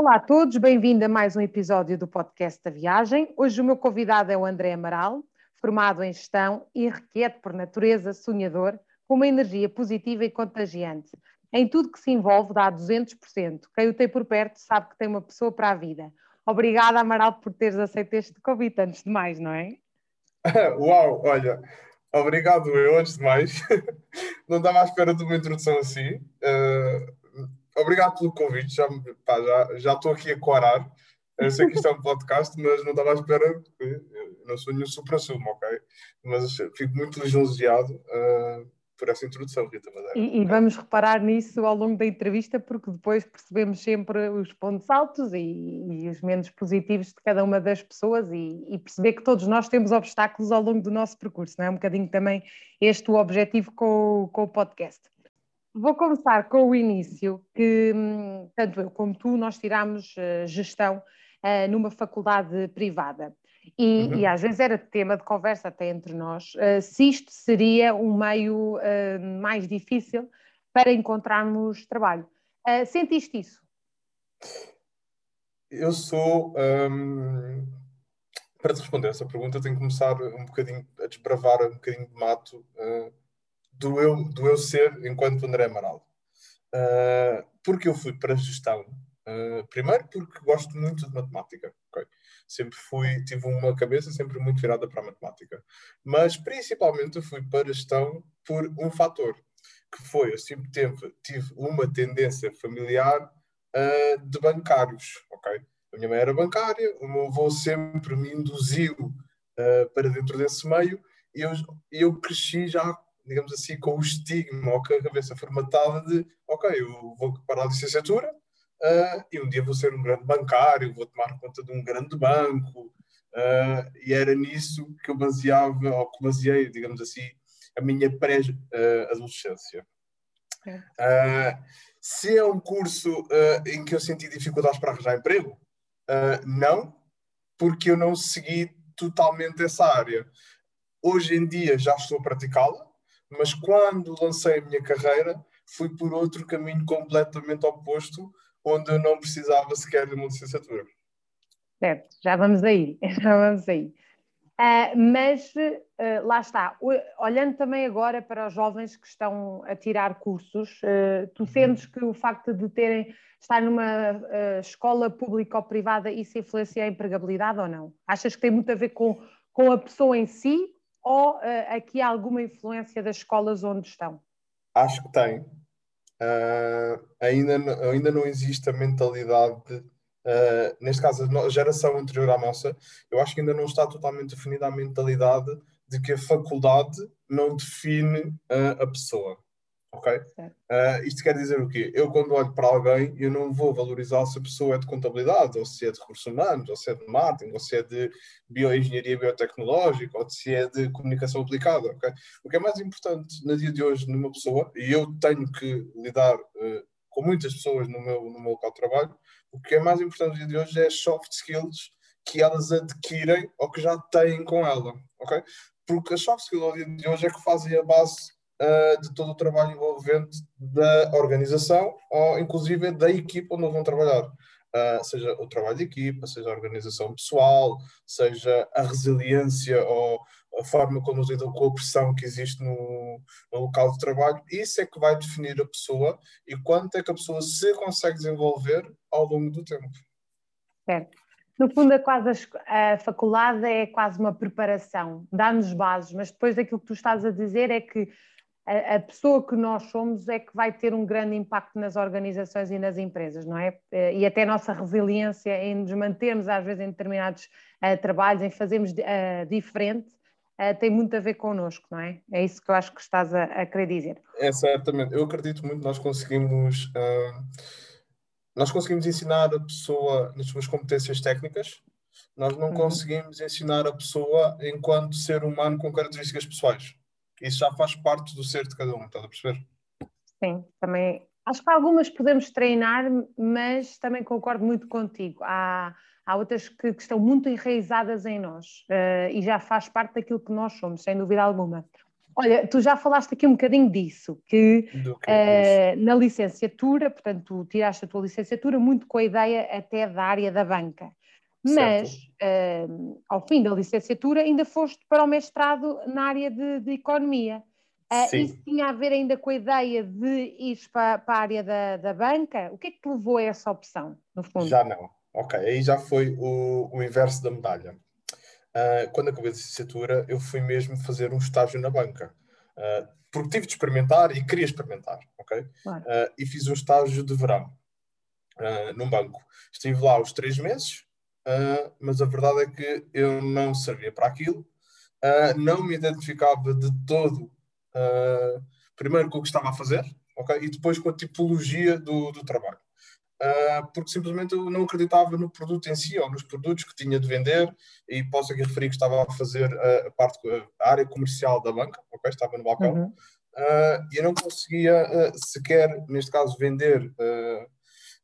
Olá a todos, bem-vindo a mais um episódio do podcast da Viagem. Hoje o meu convidado é o André Amaral, formado em gestão, irrequieto por natureza, sonhador, com uma energia positiva e contagiante. Em tudo que se envolve dá 200%. Quem o tem por perto sabe que tem uma pessoa para a vida. Obrigada, Amaral, por teres aceito este convite, antes de mais, não é? Uau, olha, obrigado eu, antes de mais. Não estava à espera de uma introdução assim. Uh, obrigado pelo convite, já, já, já estou aqui a corar. Eu sei que isto é um podcast, mas não estava à espera. Eu não sou nenhum supra-sumo, ok? Mas fico muito lisonjeado. Uh, por essa introdução, Rita Madeira. E, e, vamos reparar nisso ao longo da entrevista, porque depois percebemos sempre os pontos altos e, e os menos positivos de cada uma das pessoas e, e, perceber que todos nós temos obstáculos ao longo do nosso percurso, não é? Um bocadinho também este o objetivo com, com o podcast. Vou começar com o início, que hum, tanto eu como tu, nós tiramos uh, gestão uh, numa faculdade privada. E, uhum. e, às vezes era tema de conversa até entre nós, uh, se isto seria um meio uh, mais difícil para encontrarmos trabalho. Uh, sentiste isso? Eu sou. Um, para te responder essa pergunta, tenho que começar um bocadinho a desbravar um bocadinho de mato do, eu, do eu ser enquanto André Amaral. porque eu fui para a gestão. primeiro, porque gosto muito de matemática. Okay? sempre fui, tive uma cabeça sempre muito virada para a matemática. Mas principalmente eu fui para a gestão por um fator, que foi, eu sempre tive, tive uma tendência familiar uh, de bancários, ok? A minha mãe era bancária, o meu avô sempre me induziu uh, para dentro desse meio e eu, eu cresci já, digamos assim, com o estigma ou com a cabeça formatada de, ok, eu vou para a licenciatura, uh, e um dia vou ser um grande bancário, vou tomar conta de um grande banco, uh, e era nisso que eu baseava, ou que baseei, digamos assim, a minha pré-adolescência. Uh, se é um curso em que eu senti dificuldades para arranjar emprego, não, porque eu não segui totalmente essa área. Hoje em dia já estou a praticá-la, mas quando lancei a minha carreira, fui por outro caminho completamente oposto, onde eu não precisava sequer de uma licenciatura. Certo, já vamos aí, já vamos aí. Uh, mas uh, lá está, olhando também agora para os jovens que estão a tirar cursos, uh, tu uhum. sentes que o facto de terem estar numa escola pública ou privada isso influencia a empregabilidade ou não? Achas que tem muito a ver com, com a pessoa em si ou aqui há alguma influência das escolas onde estão? Acho que tem, uh, ainda, ainda não existe a mentalidade, uh, neste caso, a geração anterior à nossa, eu acho que ainda não está totalmente definida a mentalidade de que a faculdade não define uh, a pessoa. Ok? Uh, isto quer dizer o quê? Eu, quando olho para alguém, eu não vou valorizar se a pessoa é de contabilidade, ou se é de recursos humanos, ou se é de marketing, ou se é de bioengenharia biotecnológica, ou se é de comunicação aplicada. Okay? O que é mais importante no dia de hoje numa pessoa, e eu tenho que lidar uh, com muitas pessoas no meu, no meu local de trabalho, o que é mais importante no dia de hoje é as soft skills que elas adquirem ou que já têm com ela. Ok? Porque as soft skills ao dia de hoje é que fazem a base uh, de todo o trabalho envolvente da organização ou inclusive da equipa onde vão trabalhar. Uh, seja o trabalho de equipa, seja a organização pessoal, seja a resiliência ou a forma como lidam com a pressão que existe no, no, local de trabalho, isso é que vai definir a pessoa e quanto é que a pessoa se consegue desenvolver ao longo do tempo. Certo. No fundo, é quase a, a faculdade é quase uma preparação, dá-nos bases, mas depois aquilo que tu estás a dizer é que a, a, pessoa que nós somos é que vai ter um grande impacto nas organizações e nas empresas, não é? Eh, e até a nossa resiliência em nos mantermos, às vezes, em determinados uh, trabalhos, em fazermos uh, diferente, uh, tem muito a ver connosco, não é? É isso que eu acho que estás a, a querer dizer. É, certamente. Eu acredito muito que nós conseguimos. nós conseguimos ensinar a pessoa nas suas competências técnicas, nós não uhum. conseguimos ensinar a pessoa enquanto ser humano com características pessoais. Isso já faz parte do ser de cada um, estás a perceber? Sim, também. Acho que algumas podemos treinar, mas também concordo muito contigo. Há, há outras que, que estão muito enraizadas em nós uh, e já faz parte daquilo que nós somos, sem dúvida alguma. Olha, tu já falaste aqui um bocadinho disso, que, que uh, na licenciatura, portanto, tu tiraste a tua licenciatura muito com a ideia até da área da banca. Mas, uh, ao fim da licenciatura, ainda foste para o mestrado na área de, de economia. Uh, isso tinha a ver ainda com a ideia de ir para, para a área da, da, banca? O que é que te levou a essa opção, no fundo? Já não. Ok, aí já foi o, o inverso da medalha. Uh, quando acabei a licenciatura, eu fui mesmo fazer um estágio na banca. Uh, porque tive de experimentar e queria experimentar, ok? Claro. e fiz um estágio de verão num banco. Estive lá os três meses, uh, mas a verdade é que eu não servia para aquilo, uh, não me identificava de todo, uh, primeiro com o que estava a fazer, ok? E depois com a tipologia do, do trabalho. porque simplesmente eu não acreditava no produto em si ou nos produtos que tinha de vender e posso aqui referir que estava a fazer a, parte, a área comercial da banca, ok? Estava no balcão. Uhum. e eu não conseguia sequer, neste caso, vender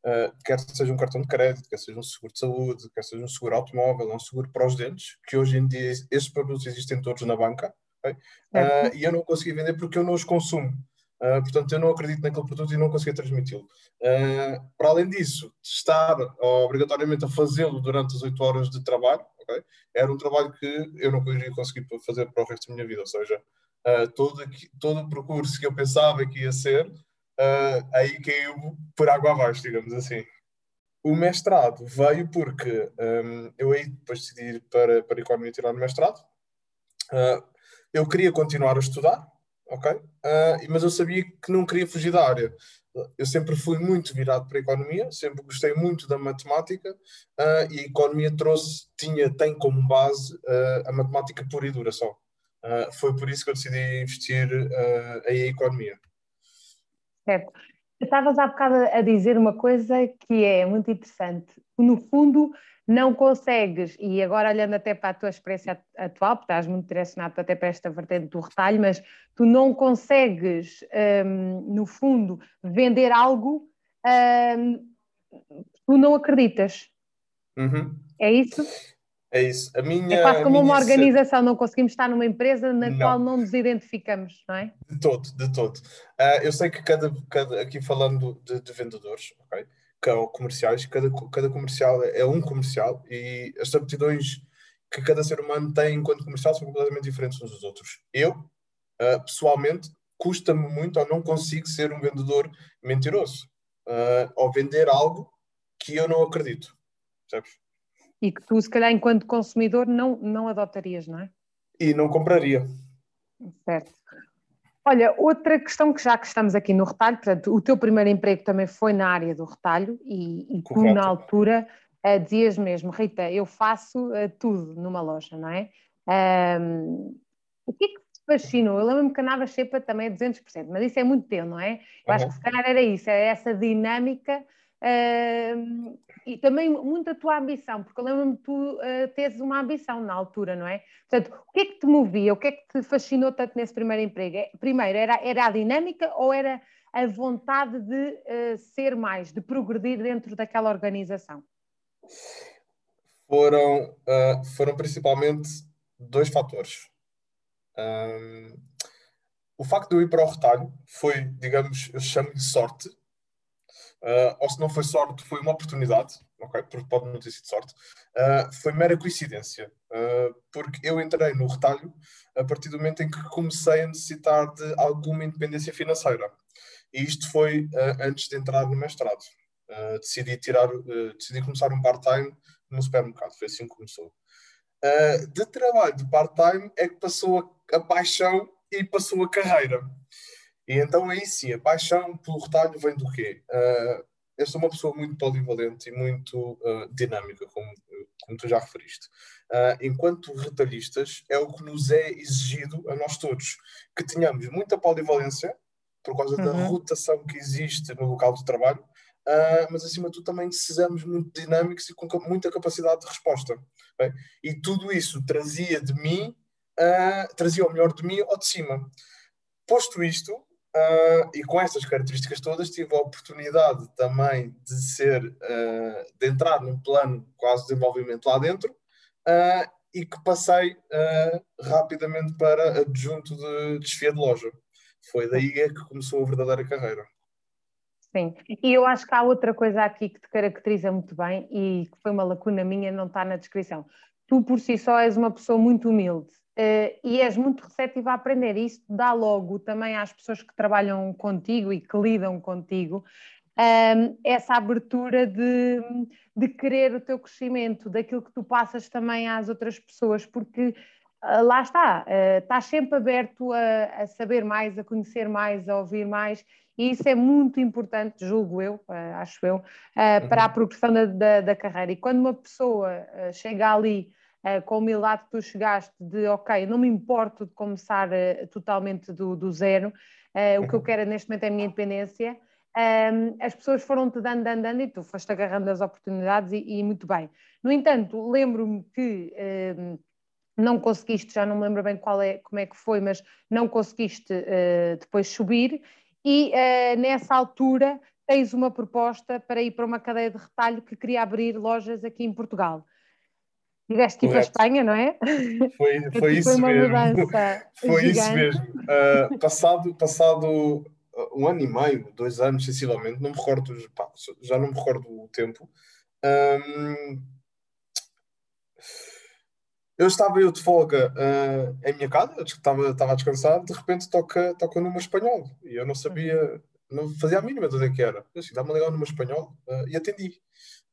Uh, quer seja um cartão de crédito, quer seja um seguro de saúde, quer seja um seguro automóvel, um seguro para os dentes, que hoje em dia esses produtos existem todos na banca, okay? uh, e eu não consegui vender porque eu não os consumo. Uh, portanto, eu não acredito naquele produto e não consegui transmiti-lo. para além disso, estar obrigatoriamente a fazê-lo durante as 8 horas de trabalho, okay? era um trabalho que eu não iria conseguir fazer para o resto da minha vida. Ou seja, todo, aqui, todo o percurso que eu pensava que ia ser, uh, aí caiu por água abaixo, digamos assim. O mestrado veio porque um, eu aí depois decidi ir para, para a Economia tirar o mestrado. Uh, eu queria continuar a estudar, ok? Uh, mas eu sabia que não queria fugir da área. Eu sempre fui muito virado para a economia, sempre gostei muito da matemática uh, e a economia trouxe, tinha, tem como base uh, a matemática pura e dura só. Foi por isso que eu decidi investir em economia. Certo. Estavas há bocado a dizer uma coisa que é muito interessante. No fundo, não consegues, e agora olhando até para a tua experiência atual, porque estás muito direcionado até para esta vertente do retalho, mas tu não consegues, um, no fundo, vender algo, um, tu não acreditas. Uhum. É isso? É isso. A minha, é quase como uma organização, não conseguimos estar numa empresa na não. qual não nos identificamos, não é? De todo, de todo. Uh, eu sei que cada, cada aqui falando de, de vendedores, ok? Que, ou comerciais, cada, cada comercial é, é um comercial e as aptidões que cada ser humano tem enquanto comercial são completamente diferentes uns dos outros. Eu, uh, pessoalmente, custa-me muito ou não consigo ser um vendedor mentiroso. Uh, ou vender algo que eu não acredito. Percebes? E que tu, se calhar, enquanto consumidor, não, não adotarias, não é? E não compraria. Certo. Olha, outra questão que já que estamos aqui no retalho, portanto, o teu primeiro emprego também foi na área do retalho e, e tu na altura uh, dizias mesmo, Rita, eu faço uh, tudo numa loja, não é? Um, o que é que te fascinou? Eu lembro-me que a Nava Xepa também é 200%, mas isso é muito teu, não é? Eu uhum. acho que se calhar era isso, é essa dinâmica Uh, e também muito a tua ambição, porque eu lembro-me tu uh, teres uma ambição na altura, não é? Portanto, o que é que te movia, o que é que te fascinou tanto nesse primeiro emprego? É, primeiro, era, era a dinâmica ou era a vontade de uh, ser mais, de progredir dentro daquela organização? Foram, uh, foram principalmente dois fatores. Um, o facto de eu ir para o retalho foi, digamos, eu chamo-lhe sorte, uh, ou se não foi sorte, foi uma oportunidade, ok? Porque pode não ter sido sorte, uh, foi mera coincidência, uh, porque eu entrei no retalho a partir do momento em que comecei a necessitar de alguma independência financeira. E isto foi antes de entrar no mestrado. decidi, tirar, decidi começar um part-time no supermercado, foi assim que começou. de trabalho de part-time é que passou a, a paixão e passou a carreira. E então aí sim, a paixão pelo retalho vem do quê? Uh, eu sou uma pessoa muito polivalente e muito uh, dinâmica, como, como tu já referiste. Uh, enquanto retalhistas, é o que nos é exigido a nós todos, que tenhamos muita polivalência, por causa uhum. da rotação que existe no local de trabalho, uh, mas acima de tudo também sejamos muito dinâmicos e com muita capacidade de resposta. Bem? E tudo isso trazia de mim, trazia o melhor de mim ao de cima. Posto isto, Uh, e com estas características todas tive a oportunidade também de ser, uh, de entrar num plano quase de desenvolvimento lá dentro uh, e que passei rapidamente para adjunto de desfia de loja. Foi daí é que começou a verdadeira carreira. Sim, e eu acho que há outra coisa aqui que te caracteriza muito bem e que foi uma lacuna minha, não está na descrição. Tu por si só és uma pessoa muito humilde uh, e és muito receptiva a aprender. E isso dá logo também às pessoas que trabalham contigo e que lidam contigo um, essa abertura de, de querer o teu crescimento, daquilo que tu passas também às outras pessoas, porque uh, lá está, uh, estás sempre aberto a, a, saber mais, a conhecer mais, a ouvir mais, e isso é muito importante, julgo eu, acho eu, uhum. para a progressão da, da, da, carreira. E quando uma pessoa chega ali com a humildade que tu chegaste, de ok, não me importo de começar totalmente do, do zero, o que eu uhum. quero neste momento é a minha independência um, as pessoas foram-te dando, dando, dando e tu foste agarrando as oportunidades e, e muito bem. No entanto, lembro-me que um, não conseguiste, já não me lembro bem qual é, como é que foi, mas não conseguiste uh, depois subir e uh, nessa altura tens uma proposta para ir para uma cadeia de retalho que queria abrir lojas aqui em Portugal. Tiveste que ir para a Espanha, não é? Foi, foi isso foi mesmo. foi gigante. isso mesmo. Uh, passado, passado um ano e meio, dois anos, sensivelmente, não me recordo, pá, já não me recordo o tempo. Um, eu estava eu de folga uh, em minha casa, estava, estava a descansar, de repente toca, toca numa espanhol e eu não sabia, não fazia a mínima de onde é que era. Eu assim, dá-me ligar numa espanhol uh, e atendi.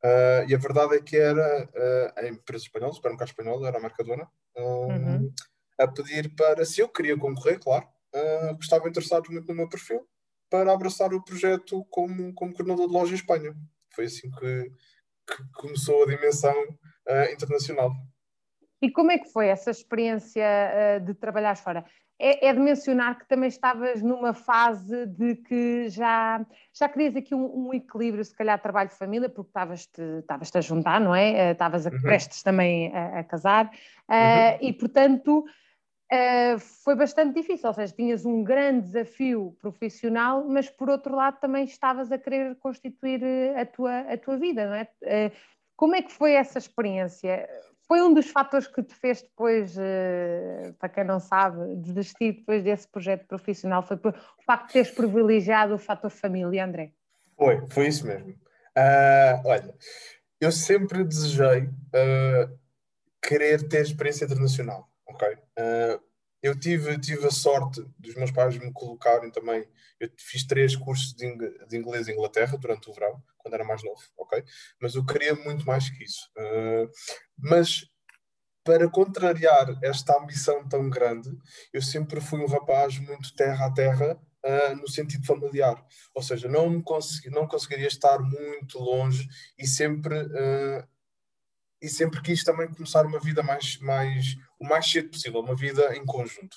Uh, e a verdade é que era a empresa espanhola, o supermercado espanhol, era a Mercadona, uhum. a pedir para, se eu queria concorrer, claro, uh, estavam interessados muito no meu perfil para abraçar o projeto como, como coordenador de loja em Espanha. Foi assim que, que começou a dimensão uh, internacional. E como é que foi essa experiência uh, de trabalhar fora? É, é, de mencionar que também estavas numa fase de que já, já querias aqui um, um equilíbrio, se calhar trabalho-família, porque estavas-te estavas a juntar, não é? Eh, estavas uh, uhum. prestes também a, a casar, uh, uhum. e portanto Uh, foi bastante difícil, ou seja, tinhas um grande desafio profissional, mas por outro lado também estavas a querer constituir eh, a tua, a tua vida, não é? Uh, como é que foi essa experiência? Foi um dos fatores que te fez depois, uh, para quem não sabe, desistir depois desse projeto profissional? Foi o facto de teres privilegiado o fator família, André? Foi, foi isso mesmo. olha, eu sempre desejei querer ter experiência internacional ok? Uh, eu tive, tive a sorte dos meus pais me colocarem também. Eu fiz três cursos de, inglês em Inglaterra durante o verão, quando era mais novo, ok? Mas eu queria muito mais que isso. Uh, mas para contrariar esta ambição tão grande, eu sempre fui um rapaz muito terra a terra, uh, no sentido familiar. Ou seja, não, consegui, não conseguiria estar muito longe e sempre uh, e sempre quis também começar uma vida mais, mais o mais cedo possível, uma vida em conjunto.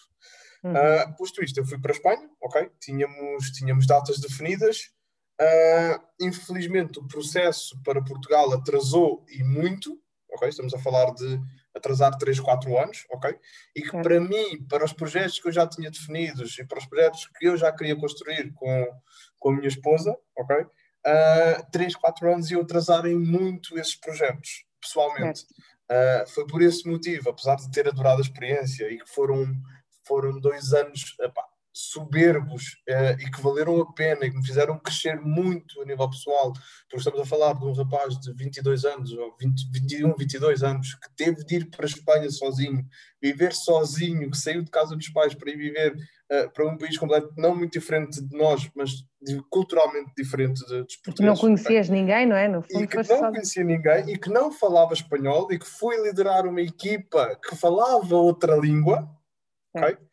Uhum. Uh, posto isto, eu fui para a Espanha, ok? Tínhamos, tínhamos datas definidas. Uh, infelizmente, o processo para Portugal atrasou e muito, ok? Estamos a falar de atrasar 3, 4 anos, ok? E que para mim, para os projetos que eu já tinha definidos e para os projetos que eu já queria construir com, com a minha esposa, ok? Uh, 3, 4 anos iam atrasarem muito esses projetos pessoalmente. Uh, foi por esse motivo, apesar de ter adorado a experiência e que foram, foram dois anos epá, soberbos uh, e que valeram a pena e que me fizeram crescer muito a nível pessoal, porque estamos a falar de um rapaz de 22 anos, ou 20, 21, 22 anos, que teve de ir para a Espanha sozinho, viver sozinho, que saiu de casa dos pais para ir viver uh, para um país completamente não muito diferente de nós, mas culturalmente diferente de, dos portugueses. Não conhecias ninguém, não é? No fundo, e que não conhecia ninguém e que não falava espanhol e que fui liderar uma equipa que falava outra língua, é. ok?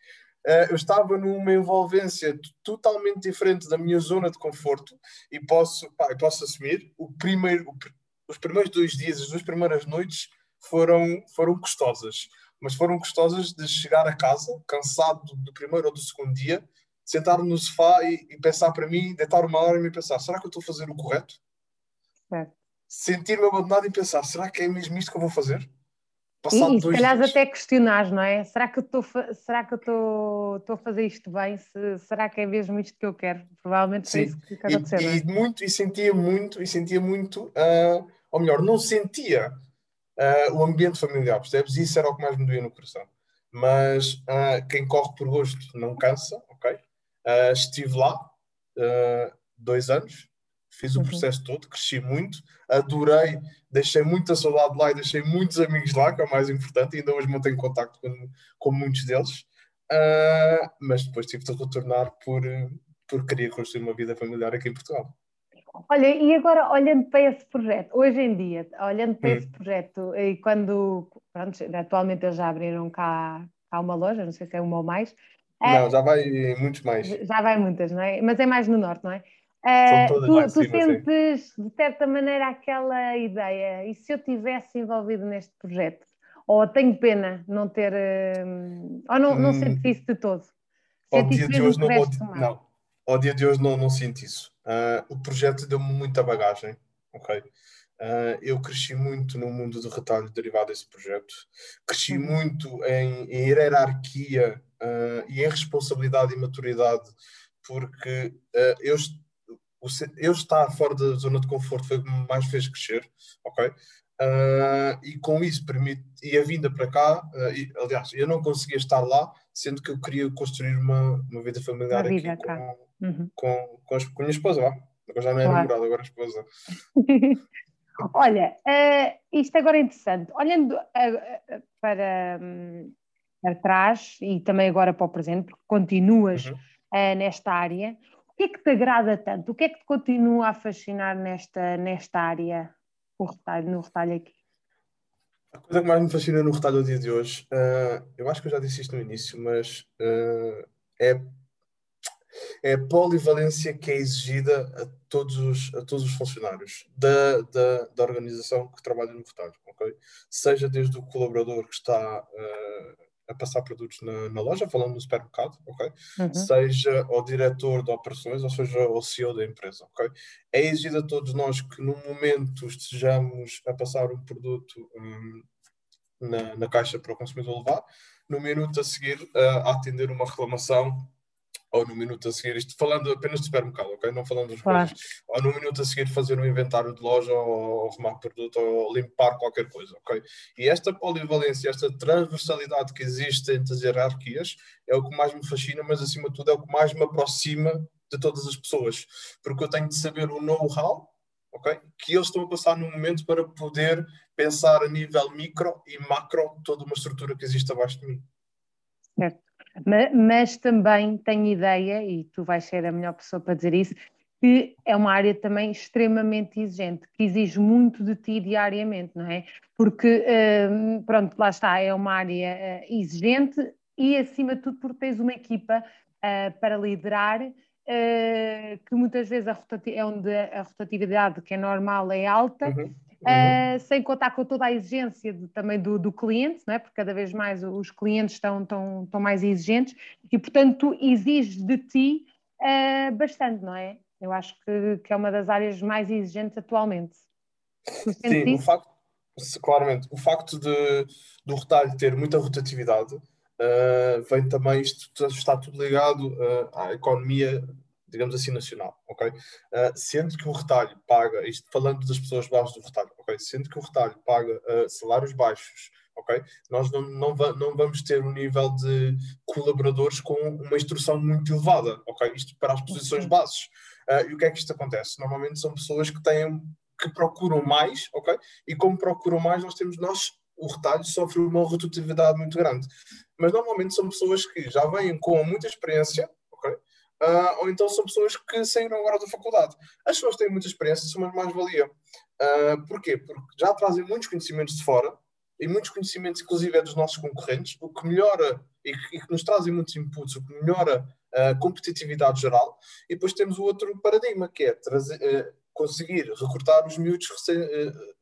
Uh, eu estava numa envolvência totalmente diferente da minha zona de conforto e posso, pá, posso assumir, o primeiro, o, os primeiros dois dias, as duas primeiras noites foram, foram custosas, mas foram custosas de chegar a casa, cansado do primeiro ou do segundo dia, sentar no sofá e, e pensar para mim, deitar uma hora e me pensar, será que eu estou a fazer o correto? É. Sentir-me abandonado e pensar, será que é mesmo isto que eu vou fazer? Passado e, e se calhar até questionar, não é? Será que eu estou será que eu estou, a fazer isto bem? Se, será que é mesmo isto que eu quero? Provavelmente Sim. isso que e, é? e, muito, e sentia muito, e sentia muito, uh, ou melhor, não sentia uh, o ambiente familiar, percebes? Isso era o que mais me doía no coração. Mas uh, quem corre por gosto não cansa, ok? Estive lá dois anos, fiz o uhum. processo todo, cresci muito, adorei, deixei muita saudade lá e deixei muitos amigos lá, que é o mais importante, ainda hoje mantenho contato com, com muitos deles. mas depois tive de retornar por, por querer construir uma vida familiar aqui em Portugal. Olha, e agora olhando para esse projeto, hoje em dia, olhando para hum. esse projeto, e quando pronto, atualmente eles já abriram cá, cá uma loja, não sei se é uma ou mais. É não, é, já vai muitos mais. Já vai muitas, não é? Mas é mais no norte, não é? É, tu, tu cima, sentes sim. de certa maneira aquela ideia, e se eu tivesse envolvido neste projeto? Ou tenho pena não ter, hum, ou não, não hum, sentes isso de todo? Ao dia de hoje não, não, ao dia de hoje não, não sinto isso. Uh, o projeto deu-me muita bagagem, ok? Uh, eu cresci muito no mundo do retalho derivado desse projeto. Cresci uhum. muito em, em hierarquia uh, e em responsabilidade e maturidade, porque eu, eu estar fora da zona de conforto foi o que me mais fez crescer, ok? Uh, e com isso permite, e a vinda para cá, uh, e, aliás, eu não conseguia estar lá, sendo que eu queria construir uma, uma vida familiar uma vida aqui com, uhum. com, com, a, com, a minha esposa lá. Agora já não é claro. namorada, agora é esposa. Olha, uh, isto agora é interessante. Olhando para, um, para trás e também agora para o presente, porque continuas uhum. nesta área, o que é que te agrada tanto? O que é que te continua a fascinar nesta, nesta área? o retalho, no retalho aqui? A coisa que mais me fascina no retalho ao dia de hoje, uh, eu acho que eu já disse isto no início, mas uh, é, é a polivalência que é exigida a todos os, a todos os funcionários da, da, da organização que trabalha no retalho, ok? Seja desde o colaborador que está uh, a passar produtos na, na, loja, falando no supermercado, ok? Uhum. Seja o diretor de operações, ou seja, o CEO da empresa, ok? É exigido a todos nós que no momento estejamos a passar um produto um, na, na, caixa para o consumidor levar, no minuto a seguir uh, a atender uma reclamação ou no minuto a seguir, isto falando apenas de supermercado, ok? Não falando dos claro. coisas, ou no minuto a seguir fazer um inventário de loja, ou arrumar produto, ou limpar qualquer coisa, ok? E esta polivalência, esta transversalidade que existe entre as hierarquias é o que mais me fascina, mas acima de tudo é o que mais me aproxima de todas as pessoas, porque eu tenho de saber o know-how, ok? Que eles estão a passar no momento para poder pensar a nível micro e macro toda uma estrutura que existe abaixo de mim. Certo. Mas, mas, também tenho ideia, e tu vais ser a melhor pessoa para dizer isso, que é uma área também extremamente exigente, que exige muito de ti diariamente, não é? Porque, hum, pronto, lá está, é uma área eh, exigente e, acima de tudo, porque tens uma equipa eh, para liderar Uh, que muitas vezes é onde a rotatividade, que é normal, é alta, uhum. Uh, sem contar com toda a exigência de, também do, do, cliente, não é? porque cada vez mais os clientes estão, estão, estão mais exigentes e, portanto, exige de ti uh, bastante, não é? Eu acho que, que, é uma das áreas mais exigentes atualmente. Sim, o facto, claramente. O facto de, do retalho ter muita rotatividade uh, vem também, isto está tudo ligado à economia digamos assim, nacional, ok? Uh, sendo que o retalho paga, isto falando das pessoas baixas do retalho, ok? Sendo que o retalho paga uh, salários baixos, ok? Nós não, não, va não, vamos ter um nível de colaboradores com uma instrução muito elevada, ok? Isto para as posições bases. Uh, e o que é que isto acontece? Normalmente são pessoas que têm, que procuram mais, ok? E como procuram mais, nós temos, nós, o retalho sofre uma rotatividade muito grande. Mas normalmente são pessoas que já vêm com muita experiência, Uh, ou então são pessoas que saíram agora da faculdade. As pessoas têm muita experiência são uma mais-valia. Uh, porquê? Porque já trazem muitos conhecimentos de fora e muitos conhecimentos, inclusive, é dos nossos concorrentes, o que melhora e que, e que nos trazem muitos inputs, o que melhora a competitividade geral. E depois temos o outro paradigma, que é trazer, uh, conseguir recrutar os miúdos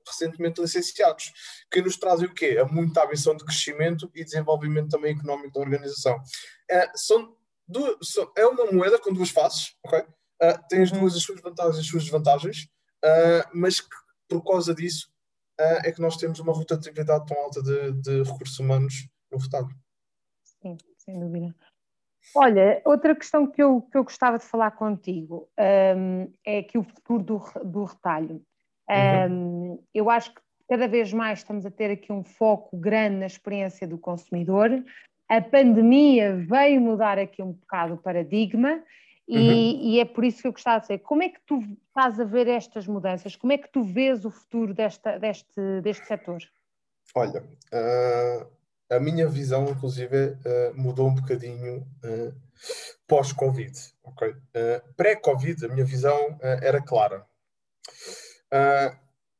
recentemente licenciados, que nos trazem o quê? A muita ambição de crescimento e desenvolvimento também económico da organização. são é uma moeda com duas faces, ok? Uh, tem as uhum. duas as suas vantagens e as suas desvantagens, uh, mas que, por causa disso uh, é que nós temos uma rotatividade tão alta de, de recursos humanos no retalho. Sim, sem dúvida. Olha, outra questão que eu, que eu gostava de falar contigo um, é que o futuro do, do retalho. Um, uhum. Eu acho que cada vez mais estamos a ter aqui um foco grande na experiência do consumidor. A pandemia veio mudar aqui um bocado o paradigma e, uhum. e, é por isso que eu gostava de saber como é que tu estás a ver estas mudanças, como é que tu vês o futuro desta, deste, deste setor? Olha, uh, a minha visão, inclusive, uh, mudou um bocadinho uh, pós-Covid. Okay? Pré-Covid, a minha visão era clara.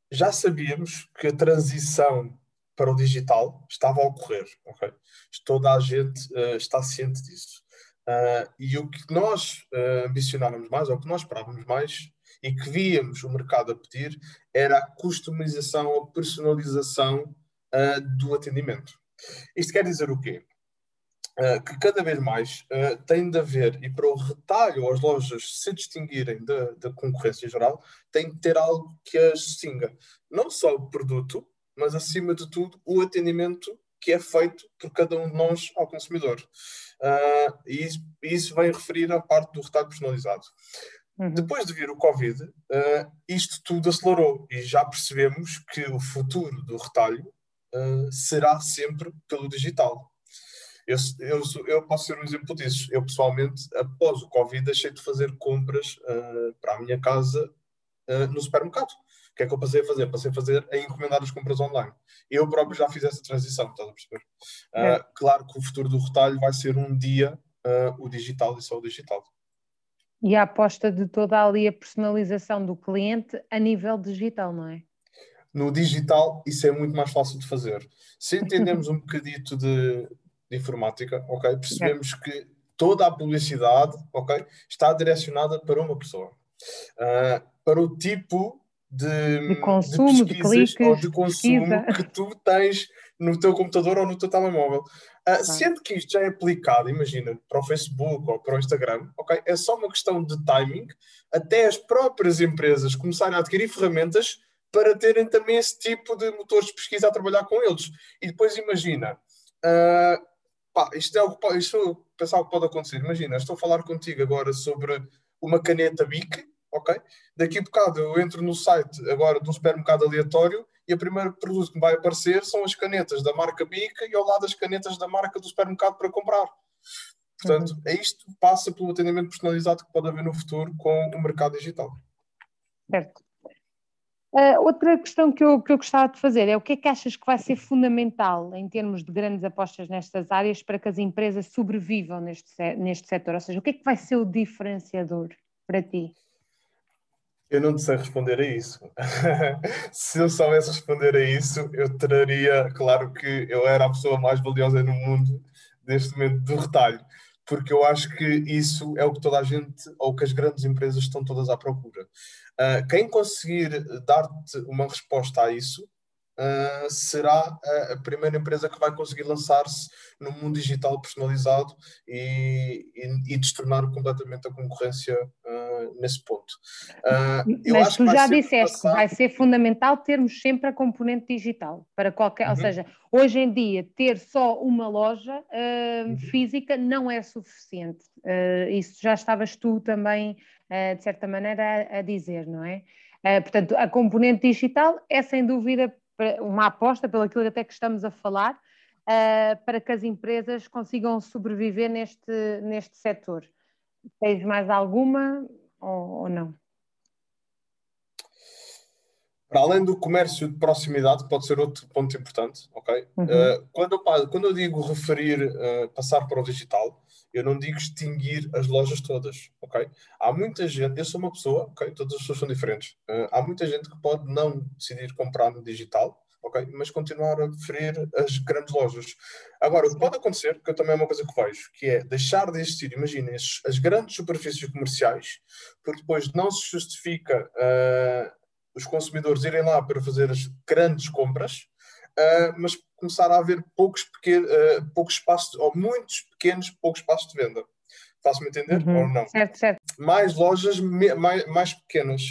já sabíamos que a transição para o digital estava a ocorrer. Okay? Toda a gente está ciente disso. e o que nós ambicionávamos mais, ou o que nós esperávamos mais, e que víamos o mercado a pedir, era a customização, a personalização uh, do atendimento. Isto quer dizer o quê? Uh, que cada vez mais uh, tem de haver, e para o retalho as lojas se distinguirem da, da concorrência geral, tem de ter algo que as distinga. Não só o produto, mas acima de tudo o atendimento que é feito por cada um de nós ao consumidor. Uh, e isso, isso vem referir à parte do retalho personalizado. Uhum. Depois de vir o Covid, uh, isto tudo acelerou e já percebemos que o futuro do retalho uh, será sempre pelo digital. Eu, eu, eu, posso ser um exemplo disso. Eu, pessoalmente, após o Covid, deixei de fazer compras para a minha casa no supermercado. O que é que eu passei a fazer? Passei a fazer a encomendar as compras online. Eu próprio já fiz essa transição, estás a perceber? É. Claro que o futuro do retalho vai ser um dia o digital e só o digital. E a aposta de toda ali a personalização do cliente a nível digital, não é? No digital, isso é muito mais fácil de fazer. Se entendemos um bocadito de, de informática, ok, percebemos que toda a publicidade, ok, está direcionada para uma pessoa. Uh, para o tipo de, de consumo, de, de cliques, ou de consumo pesquisa. que tu tens no teu computador ou no teu telemóvel. Uh, sendo que isto já é aplicado, imagina, para o Facebook ou para o Instagram, ok? É só uma questão de timing, até as próprias empresas começarem a adquirir ferramentas para terem também esse tipo de motores de pesquisa a trabalhar com eles. E depois imagina, uh, pá, isto é o que isto é pensar que pode acontecer. Imagina, estou a falar contigo agora sobre uma caneta BIC, ok? Daqui a bocado eu entro no site agora de um supermercado aleatório e o primeiro produto que me vai aparecer são as canetas da marca BIC e ao lado as canetas da marca do supermercado para comprar. Portanto, uhum. é isto passa pelo atendimento personalizado que pode haver no futuro com o mercado digital. Certo. Uh, outra questão que eu, que eu gostava de fazer é o que é que achas que vai ser fundamental em termos de grandes apostas nestas áreas para que as empresas sobrevivam neste, neste setor? Ou seja, o que é que vai ser o diferenciador para ti? Eu não sei responder a isso. Se eu soubesse responder a isso, eu teria, claro que eu era a pessoa mais valiosa no mundo neste momento do retalho, porque eu acho que isso é o que toda a gente, ou que as grandes empresas estão todas à procura. Uh, quem conseguir dar-te uma resposta a isso uh, será a, primeira empresa que vai conseguir lançar-se no mundo digital personalizado e, e, e destornar completamente a concorrência uh, nesse ponto. Mas tu já disseste que vai ser fundamental termos sempre a componente digital para qualquer, uhum. ou seja, hoje em dia ter só uma loja uhum. física não é suficiente. isso já estavas tu também uh, de certa maneira, a, a dizer, não é? Uh, portanto, a componente digital é sem dúvida uma aposta, pelo aquilo até que estamos a falar, uh, para que as empresas consigam sobreviver neste, neste setor. Tens mais alguma ou, ou não? Para além do comércio de proximidade, pode ser outro ponto importante, ok? Uhum. Uh, quando, eu, quando eu digo referir, uh, passar para o digital, eu não digo extinguir as lojas todas, ok? Há muita gente, eu sou uma pessoa, ok? Todas as pessoas são diferentes. Uh, há muita gente que pode não decidir comprar no digital, ok? Mas continuar a preferir as grandes lojas. Agora, o que pode acontecer, que eu também é uma coisa que vejo, que é deixar de existir, imaginem, as grandes superfícies comerciais, porque depois não se justifica uh, os consumidores irem lá para fazer as grandes compras, uh, mas começar a haver poucos, pequenos, uh, poucos espaços, ou muitos pequenos, poucos espaços de venda. Faço-me entender uhum. ou não? Certo, certo. Mais lojas mais, mais pequenas.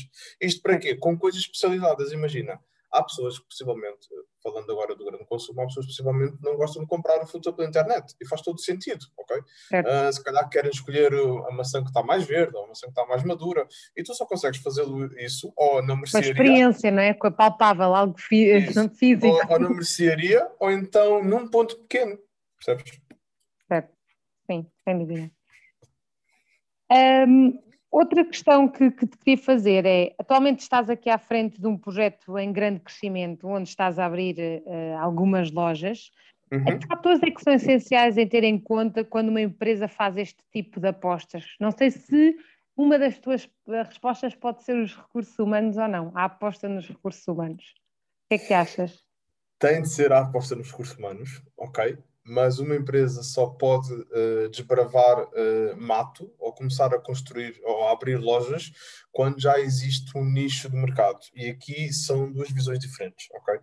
Isto para quê? Com coisas especializadas, imagina. Há pessoas que possivelmente, falando agora do grande consumo, há pessoas que possivelmente não gostam de comprar fruta pela internet e faz todo sentido, ok? Uh, se calhar querem escolher a maçã que está mais verde ou a maçã que está mais madura e tu só consegues fazê-lo isso ou na mercearia. Com a experiência, não é? Com a palpável, algo fí físico. Ou, ou na mercearia ou então num ponto pequeno, percebes? Certo, sim, sem dúvida. Um, outra questão que, que, te queria fazer é: atualmente estás aqui à frente de um projeto em grande crescimento, onde estás a abrir uh, algumas lojas. Uhum. Que fatores é que são essenciais em ter em conta quando uma empresa faz este tipo de apostas? Não sei se uma das tuas eh, respostas pode ser os recursos humanos ou não, a aposta nos recursos humanos. O que é que achas? Tem de ser a aposta nos recursos humanos, ok mas uma empresa só pode uh, desbravar uh, mato ou começar a construir ou a abrir lojas quando já existe um nicho de mercado. E aqui são duas visões diferentes, ok?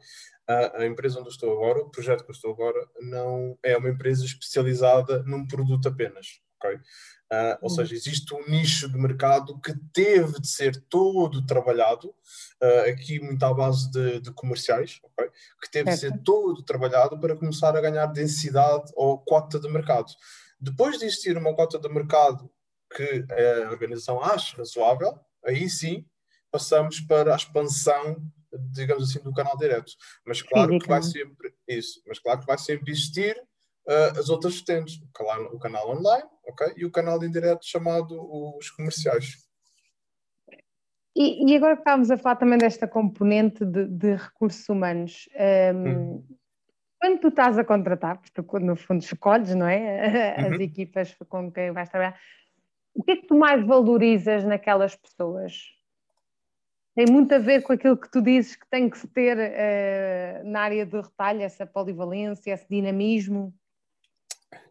A, empresa onde eu estou agora, o projeto que eu estou agora, não é uma empresa especializada num produto apenas, ok? Uh, ou uhum. seja, existe um nicho de mercado que teve de ser todo trabalhado, uh, aqui muito à base de, de comerciais, okay? que teve de ser todo trabalhado para começar a ganhar densidade ou cota de mercado. Depois de existir uma cota de mercado que a organização acha razoável, aí sim passamos para a expansão, digamos assim, do canal direto. Mas claro que vai sempre isso, mas claro que vai sempre existir uh, as outras vertentes, o canal, o canal online okay? e o canal indireto chamado os comerciais. E, e agora que estávamos a falar também desta componente de, de recursos humanos, um, hum. quando tu estás a contratar, porque tu, no fundo escolhes, não é? As uhum. equipas com quem vais trabalhar, o que é que tu mais valorizas naquelas pessoas? Tem muito a ver com aquilo que tu dizes que tem que se ter uh, na área do retalho, essa polivalência, esse dinamismo?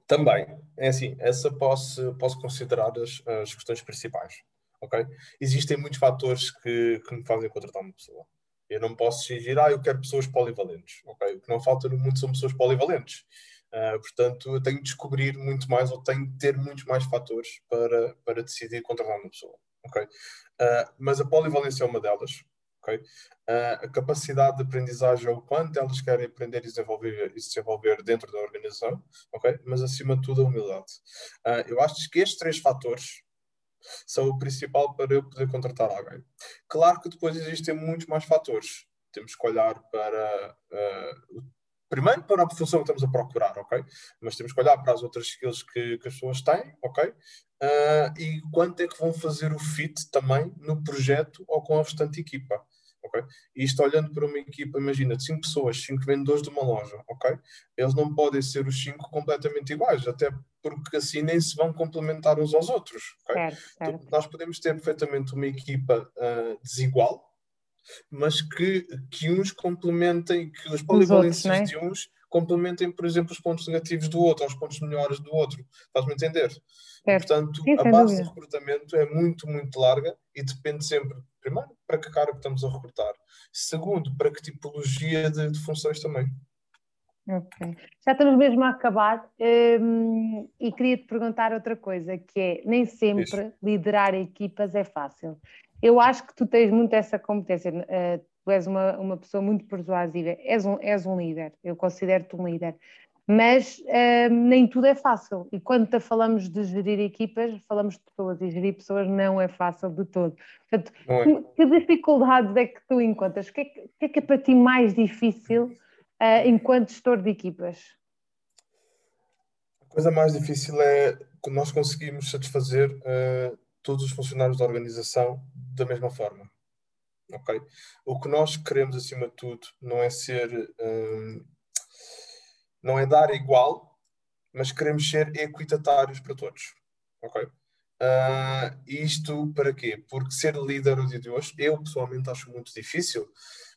Também, é assim, essa posso, posso considerar as, as questões principais, ok? Existem muitos fatores que, que me fazem contratar uma pessoa. Eu não posso exigir, ah, eu quero pessoas polivalentes, ok? O que não falta no mundo são pessoas polivalentes. Uh, portanto, eu tenho de descobrir muito mais ou tenho de ter muitos mais fatores para, para decidir contratar uma pessoa, ok? Uh, mas a polivalência é uma delas, ok? Uh, a capacidade de aprendizagem ou quanto elas querem aprender e desenvolver, e desenvolver dentro da organização, ok? Mas acima de tudo a humildade. Uh, eu acho que estes três fatores são o principal para eu poder contratar alguém. Claro que depois existem muitos mais fatores. Temos que olhar para uh, primeiro para a função que estamos a procurar, ok? Mas temos que olhar para as outras skills que, que as pessoas têm, ok? Uh, e quanto é que vão fazer o fit também no projeto ou com a restante equipa. E isto olhando para uma equipa, imagina, de 5 pessoas, 5 vendedores de uma loja, ok? Eles não podem ser os 5 completamente iguais, até porque assim nem se vão complementar uns aos outros, ok? Certo, certo. Então, nós podemos ter perfeitamente uma equipa uh, desigual, mas que, que uns complementem, que as polivalências é? de uns complementem, por exemplo, os pontos negativos do outro, ou os pontos melhores do outro. Estás-me a entender? Certo. Portanto, Sim, a base de recrutamento é muito, muito larga e depende sempre Primeiro, para que que estamos a recrutar. Segundo, para que tipologia de, de funções também. Ok. Já estamos mesmo a acabar um, e queria te perguntar outra coisa, que é nem sempre Isso. liderar equipas é fácil. Eu acho que tu tens muito essa competência, uh, tu és uma, uma pessoa muito persuasiva, és um, és um líder, eu considero-te um líder mas uh, nem tudo é fácil. E quando falamos de gerir equipas, falamos de pessoas, e gerir pessoas não é fácil de todo. Portanto, é. que dificuldades é que tu encontras? O que é que, que, é, que é para ti mais difícil uh, enquanto gestor de equipas? A coisa mais difícil é que nós conseguimos satisfazer uh, todos os funcionários da organização da mesma forma. Ok? O que nós queremos, acima de tudo, não é ser não é dar igual, mas queremos ser equitatários para todos. Ok? Uh, isto para quê? Porque ser líder no dia de hoje, eu pessoalmente acho muito difícil.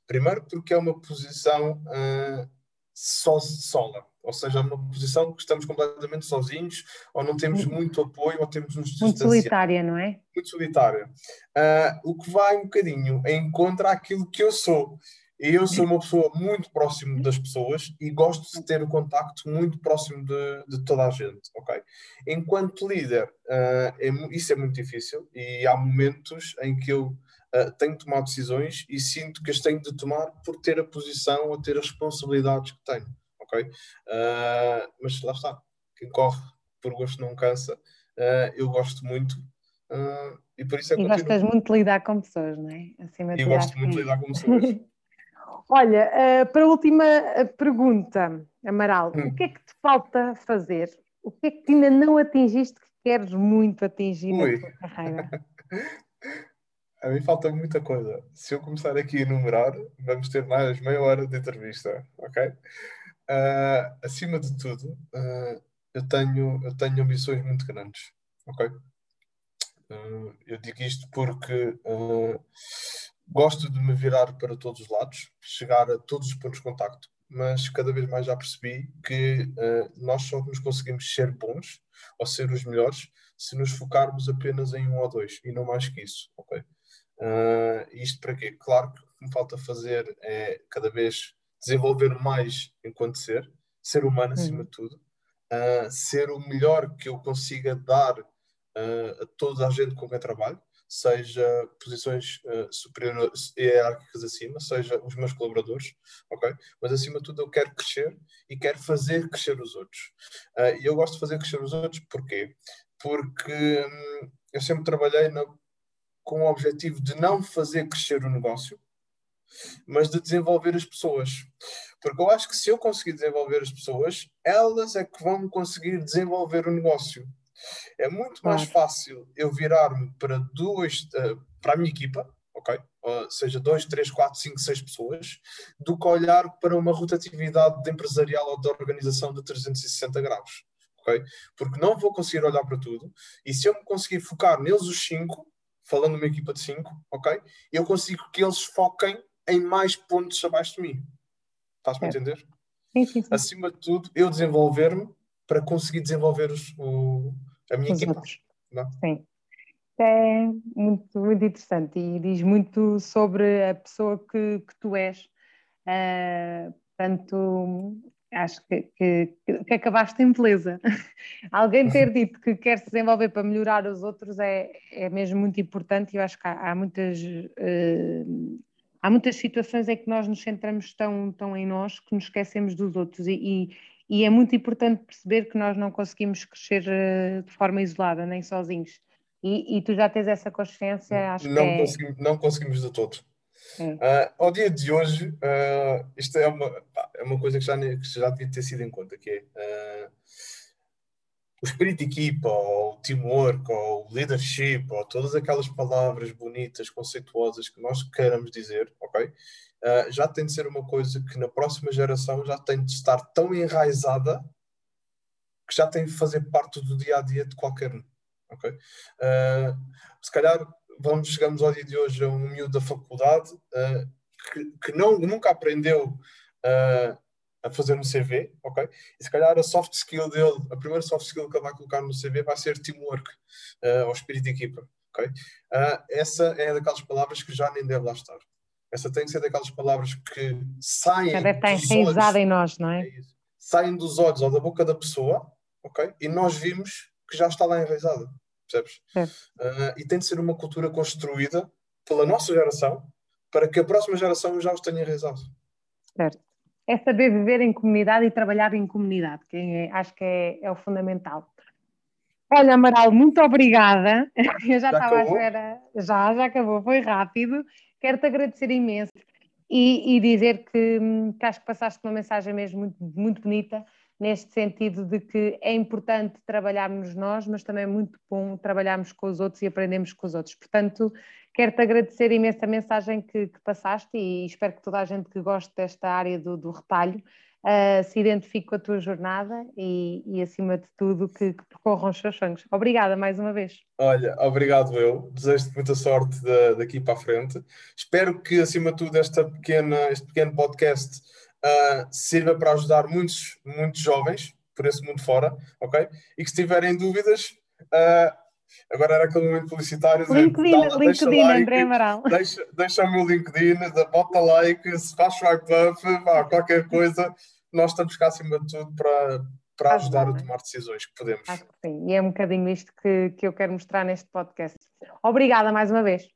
Primeiro, porque é uma posição uh, só, sola, ou seja, é uma posição que estamos completamente sozinhos, ou não temos muito apoio, ou temos nos Muito solitária, não é? Muito solitária. Uh, o que vai um bocadinho em contra aquilo que eu sou. Eu sou uma pessoa muito próximo das pessoas e gosto de ter o contacto muito próximo de, de toda a gente, ok? Enquanto líder, uh, é, isso é muito difícil e há momentos em que eu uh, tenho que tomar decisões e sinto que as tenho de tomar por ter a posição ou ter as responsabilidades que tenho, ok? Uh, mas lá está, quem corre por gosto não cansa, eu gosto muito e por isso é que E continuo. gostas muito de lidar com pessoas, não é? Acima de e gosto muito de lidar com pessoas. Olha, para a última pergunta, Amaral, hum. o que é que te falta fazer? O que é que ainda não atingiste que queres muito atingir Ui. na tua carreira? A mim falta muita coisa. Se eu começar aqui a enumerar, vamos ter mais meia hora de entrevista, ok? Uh, acima de tudo, uh, eu, tenho, eu tenho ambições muito grandes, ok? Uh, eu digo isto porque gosto de me virar para todos os lados, chegar a todos os pontos de contacto, mas cada vez mais já percebi que nós só nos conseguimos ser bons ou ser os melhores se nos focarmos apenas em um ou dois e não mais que isso, ok? Uh, isto para quê? Claro que o que me falta fazer é cada vez desenvolver mais enquanto ser, ser humano acima uhum. de tudo, uh, ser o melhor que eu consiga dar uh, a toda a gente com quem trabalho, seja posições uh, superiores hierárquicas acima, seja os meus colaboradores, ok? Mas acima de tudo eu quero crescer e quero fazer crescer os outros. E eu gosto de fazer crescer os outros porquê? Porque hum, eu sempre trabalhei com o objetivo de não fazer crescer o negócio, mas de desenvolver as pessoas. Porque eu acho que se eu conseguir desenvolver as pessoas, elas é que vão conseguir desenvolver o negócio. É muito mais fácil eu virar-me para duas, uh, para a minha equipa, ok? Uh, seja dois, três, quatro, cinco, seis pessoas, do que olhar para uma rotatividade de empresarial ou de organização de 360 graus. ok? Porque não vou conseguir olhar para tudo, e se eu me conseguir focar neles os cinco, falando numa equipa de 5, ok? Eu consigo que eles foquem em mais pontos abaixo de mim. Estás-me a entender? Sim, sim, sim. Acima de tudo, eu desenvolver-me para conseguir desenvolver os, o, a minha equipa. Não? É? Sim. É muito, muito interessante e diz muito sobre a pessoa que, que tu és. Uh, portanto, acho que, que, que, acabaste em beleza. Alguém ter dito que quer se desenvolver para melhorar os outros é, é mesmo muito importante e eu acho que há, há muitas. Uh, há muitas situações em que nós nos centramos tão, tão em nós que nos esquecemos dos outros e, e, e é muito importante perceber que nós não conseguimos crescer uh, de forma isolada, nem sozinhos. E, e, tu já tens essa consciência, acho não que é... conseguimos, Não conseguimos de todo. Uh, ao dia de hoje, uh, isto é uma, é uma coisa que já, que já devia ter sido em conta, que é uh, o espírito de equipa, ou o teamwork, ou o leadership, ou todas aquelas palavras bonitas, conceituosas que nós queiramos dizer, ok? Já tem de ser uma coisa que na próxima geração já tem de estar tão enraizada que já tem de fazer parte do dia a dia de qualquer um, ok? se calhar vamos, chegamos ao dia de hoje a um miúdo da faculdade uh, que, que não, nunca aprendeu uh, a fazer no CV, ok? E se calhar a soft skill dele, a primeira soft skill que ele vai colocar no CV vai ser teamwork, uh, ou espírito de equipa, ok? Uh, essa é daquelas palavras que já nem deve lá estar. Essa tem que ser daquelas palavras que saem. Já deve estar enraizada em nós, não é? é saem dos olhos ou da boca da pessoa, ok? E nós vimos que já está lá enraizada percebes? Uh, e tem de ser uma cultura construída pela nossa geração para que a próxima geração já os tenha enraizado. Certo. É saber viver em comunidade e trabalhar em comunidade, que é, acho que é, é, o fundamental. Olha, Amaral, muito obrigada. Eu já, já estava à espera. Já, já acabou, foi rápido. Quero-te agradecer imenso e, e dizer que, que, acho que passaste uma mensagem mesmo muito, muito bonita neste sentido de que é importante trabalharmos nós, mas também é muito bom trabalharmos com os outros e aprendermos com os outros. Portanto, quero-te agradecer imenso a mensagem que, que, passaste e espero que toda a gente que goste desta área do, do retalho uh, se identifique com a tua jornada e, e acima de tudo, que, que, percorram os seus sonhos. Obrigada mais uma vez. Olha, obrigado eu. Desejo-te muita sorte daqui para a frente. Espero que, acima de tudo, esta pequena, este pequeno podcast uh, sirva para ajudar muitos, muitos jovens por esse mundo fora, ok? E que se tiverem dúvidas, uh, agora era aquele momento publicitário. LinkedIn, dá, LinkedIn deixa like, André Amaral. Deixa, deixa o meu LinkedIn, bota like, se faz up, vá, qualquer coisa, nós estamos cá acima de tudo para, para ajudar a tomar decisões que podemos. Acho que sim, e é um bocadinho isto que, que eu quero mostrar neste podcast. Obrigada mais uma vez.